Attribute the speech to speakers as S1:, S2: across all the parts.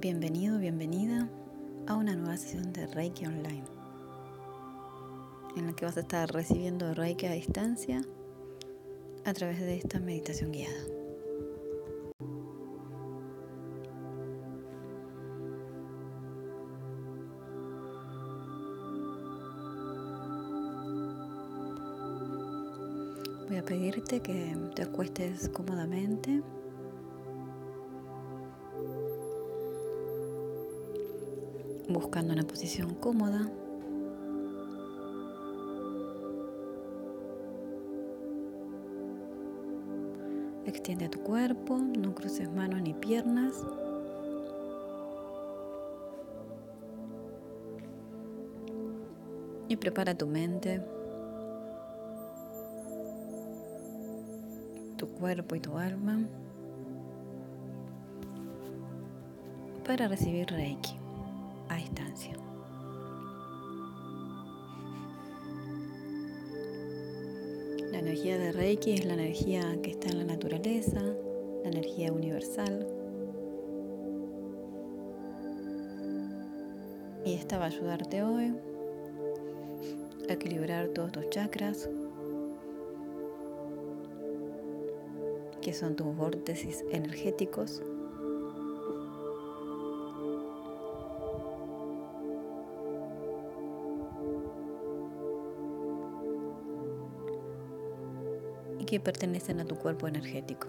S1: Bienvenido, bienvenida a una nueva sesión de Reiki Online, en la que vas a estar recibiendo Reiki a distancia a través de esta meditación guiada. Voy a pedirte que te acuestes cómodamente buscando una posición cómoda. Extiende tu cuerpo, no cruces manos ni piernas. Y prepara tu mente, tu cuerpo y tu alma para recibir Reiki distancia. La energía de Reiki es la energía que está en la naturaleza, la energía universal. Y esta va a ayudarte hoy a equilibrar todos tus chakras, que son tus vórtices energéticos. Que pertenecen a tu cuerpo energético.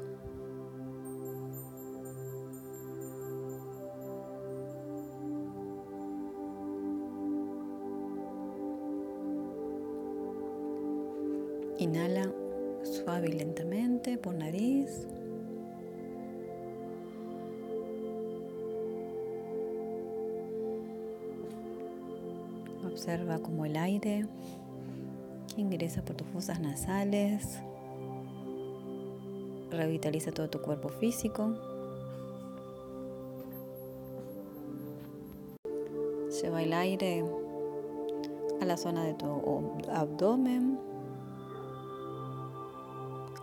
S1: Inhala suave y lentamente por nariz. Observa cómo el aire ingresa por tus fosas nasales revitaliza todo tu cuerpo físico. Lleva el aire a la zona de tu abdomen.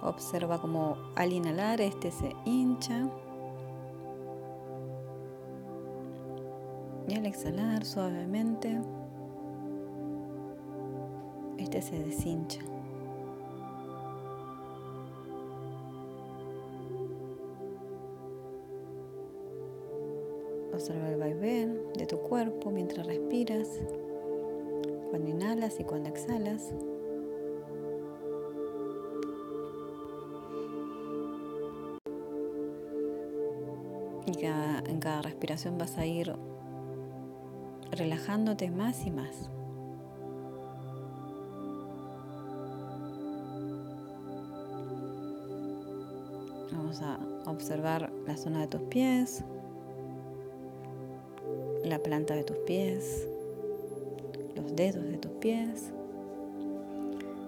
S1: Observa cómo al inhalar este se hincha. Y al exhalar suavemente, este se deshincha. Observa el vaivén de tu cuerpo mientras respiras, cuando inhalas y cuando exhalas. Y en cada respiración vas a ir relajándote más y más. Vamos a observar la zona de tus pies, la planta de tus pies, los dedos de tus pies,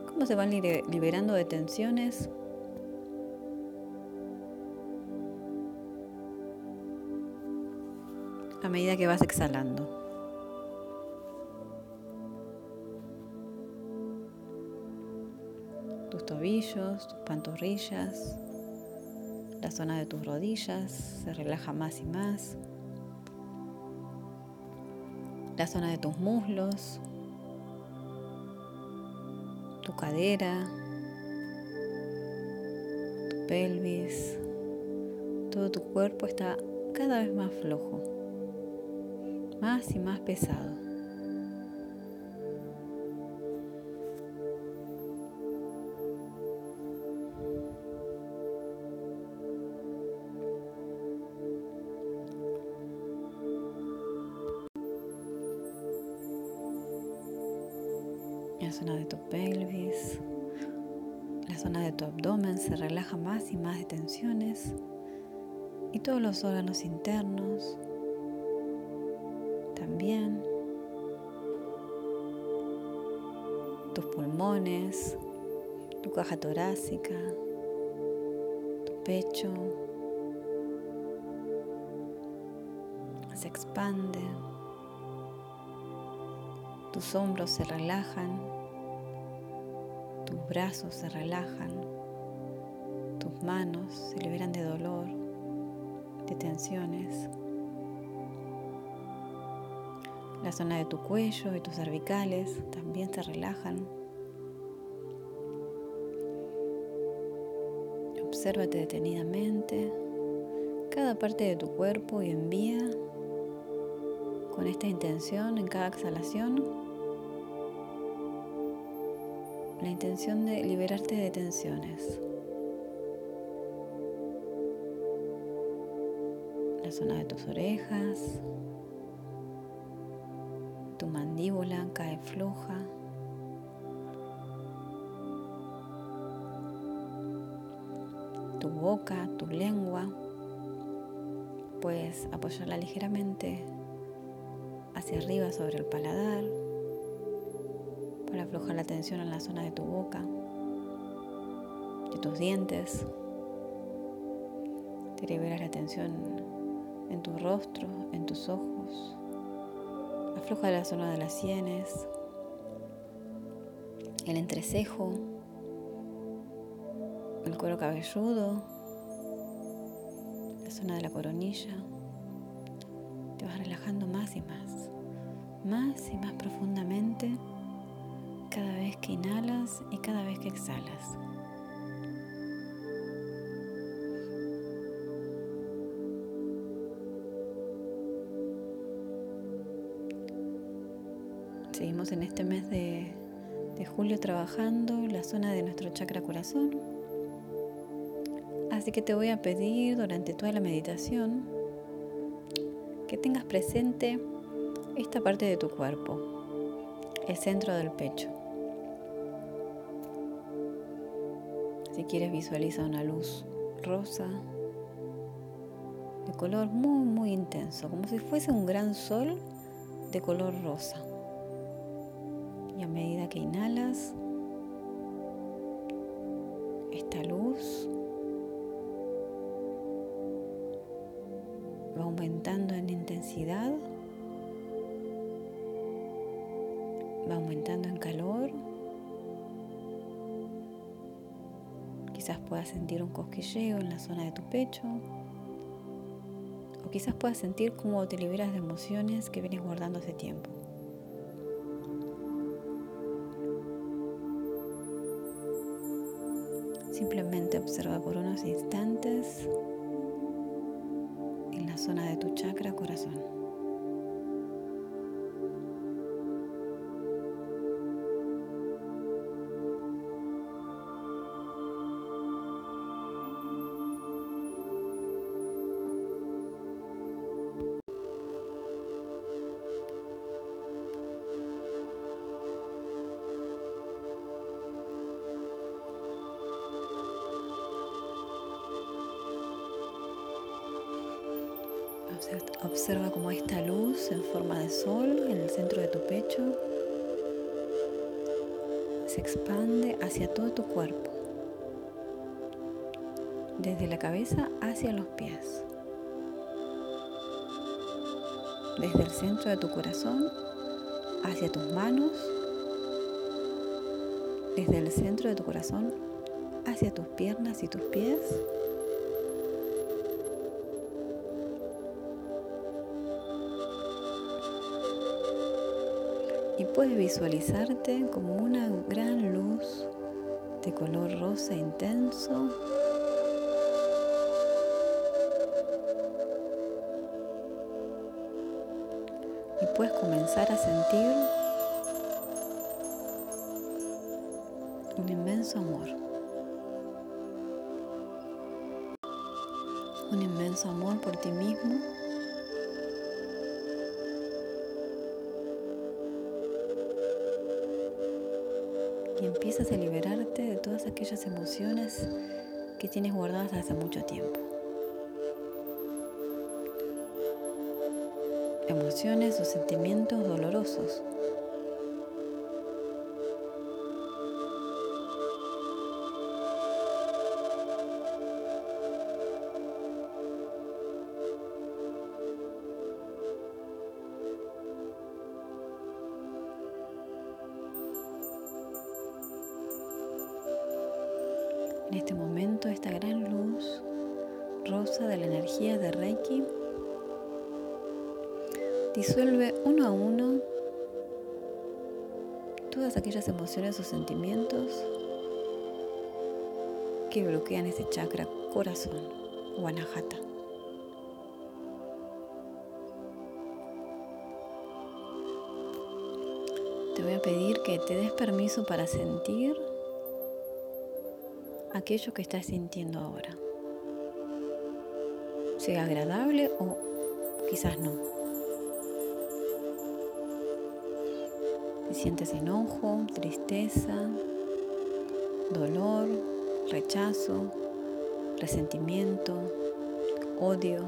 S1: cómo se van liberando de tensiones. a medida que vas exhalando. Tus tobillos, tus pantorrillas, la zona de tus rodillas se relaja más y más la zona de tus muslos, tu cadera, tu pelvis, todo tu cuerpo está cada vez más flojo, más y más pesado. La zona de tu abdomen se relaja más y más de tensiones y todos los órganos internos también, tus pulmones, tu caja torácica, tu pecho se expande. Tus hombros se relajan, tus brazos se relajan, tus manos se liberan de dolor, de tensiones. La zona de tu cuello y tus cervicales también se relajan. Obsérvate detenidamente cada parte de tu cuerpo y envía con esta intención en cada exhalación la intención de liberarte de tensiones. La zona de tus orejas, tu mandíbula cae floja. Tu boca, tu lengua, puedes apoyarla ligeramente hacia arriba sobre el paladar para aflojar la tensión en la zona de tu boca, de tus dientes. Te liberas la tensión en tu rostro, en tus ojos. Afloja la zona de las sienes, el entrecejo, el cuero cabelludo, la zona de la coronilla. Te vas relajando más y más, más y más profundamente cada vez que inhalas y cada vez que exhalas. Seguimos en este mes de, julio trabajando la zona de nuestro chakra corazón. Así que te voy a pedir durante toda la meditación que tengas presente esta parte de tu cuerpo, el centro del pecho. Si quieres visualiza una luz rosa de color muy muy intenso, como si fuese un gran sol de color rosa. Y a medida que inhalas, esta luz va aumentando en intensidad, va aumentando en calor Quizás puedas sentir un cosquilleo en la zona de tu pecho. O quizás puedas sentir cómo te liberas de emociones que vienes guardando hace tiempo. Simplemente observa por unos instantes en la zona de tu chakra corazón. Tu pecho se expande hacia todo tu cuerpo, desde la cabeza hacia los pies, desde el centro de tu corazón hacia tus manos, desde el centro de tu corazón hacia tus piernas y tus pies puedes visualizarte como una gran luz de color rosa intenso y puedes comenzar a sentir un inmenso amor. Un inmenso amor por ti mismo empiezas a liberarte de todas aquellas emociones que tienes guardadas hace mucho tiempo. Emociones o sentimientos dolorosos rosa de la energía de Reiki Disuelve uno a uno todas aquellas emociones o sentimientos que bloquean ese chakra corazón o anahata. Te voy a pedir que te des permiso para sentir aquello que estás sintiendo ahora. Sea agradable o quizás no. Si sientes enojo, tristeza, dolor, rechazo, resentimiento, odio,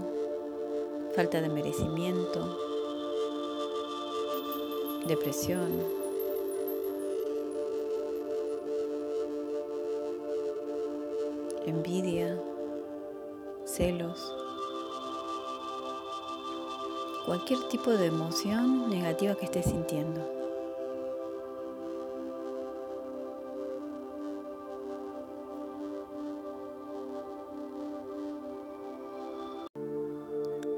S1: falta de merecimiento, depresión, envidia, celos, cualquier tipo de emoción negativa que estés sintiendo.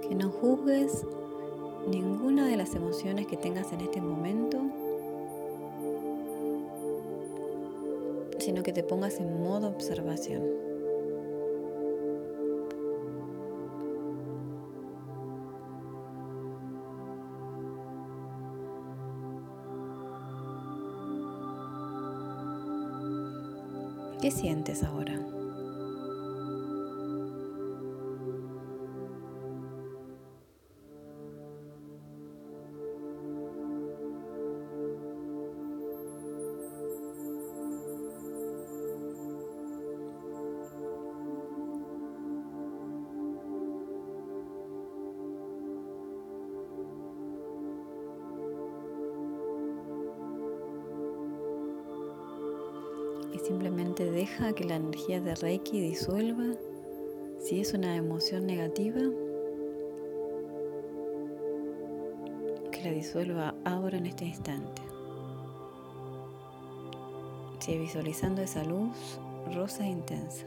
S1: Que no juzgues ninguna de las emociones que tengas en este momento, sino que te pongas en modo observación. ¿Qué sientes ahora? Que la energía de Reiki disuelva si es una emoción negativa, que la disuelva ahora en este instante. Sigue visualizando esa luz rosa e intensa.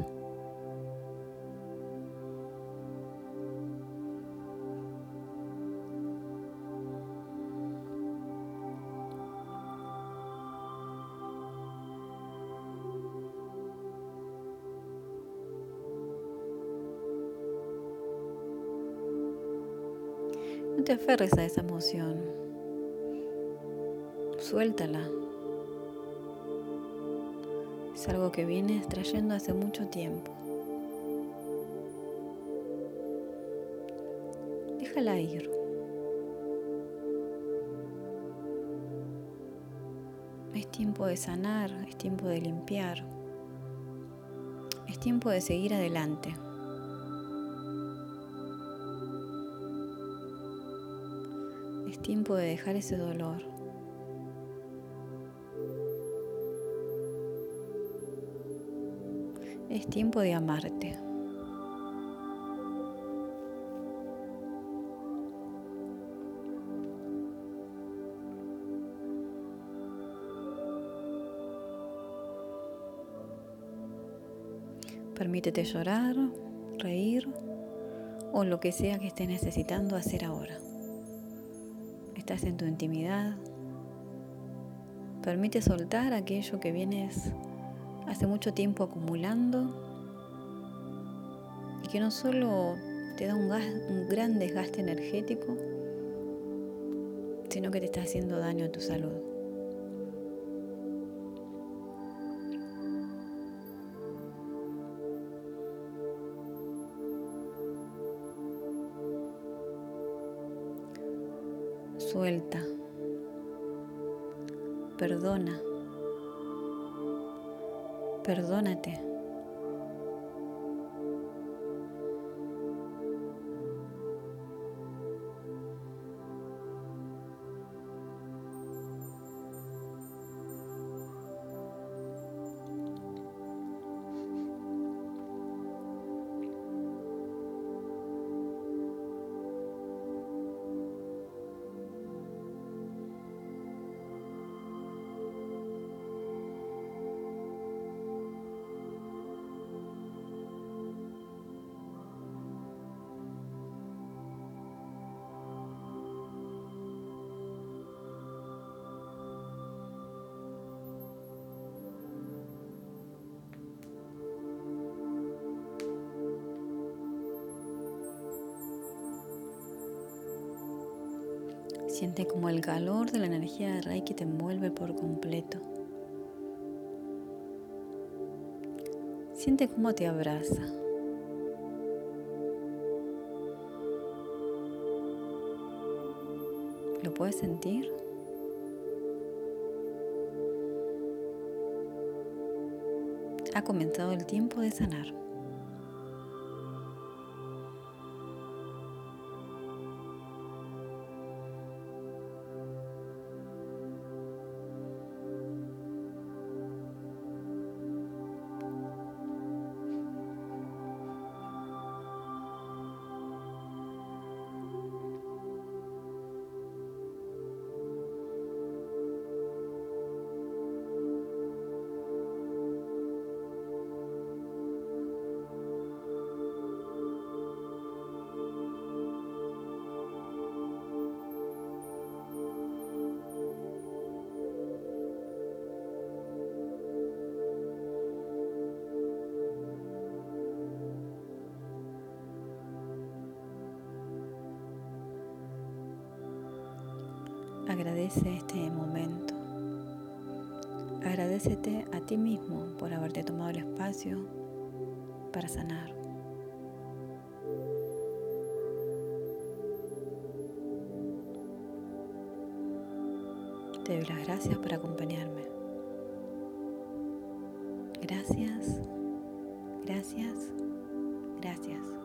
S1: No te aferres a esa emoción. Suéltala. Es algo que vienes trayendo hace mucho tiempo. Déjala ir. Es tiempo de sanar, es tiempo de limpiar. Es tiempo de seguir adelante. Tiempo de dejar ese dolor. Es tiempo de amarte. Permítete llorar, reír o lo que sea que estés necesitando hacer ahora. Estás en tu intimidad. Permite soltar aquello que vienes hace mucho tiempo acumulando y que no solo te da un, gas, un gran desgaste energético, sino que te está haciendo daño a tu salud. Suelta. Perdona. Perdónate. Siente como el calor de la energía de Reiki te envuelve por completo. Siente cómo te abraza. ¿Lo puedes sentir? Ha comenzado el tiempo de sanar. Agradece este momento. Agradecete a ti mismo por haberte tomado el espacio para sanar. Te doy las gracias por acompañarme. Gracias, gracias, gracias.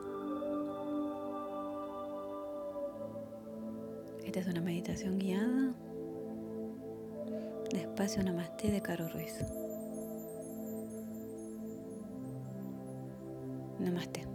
S1: Esta es una meditación guiada de Espacio Namaste de Caro Ruiz. Namaste.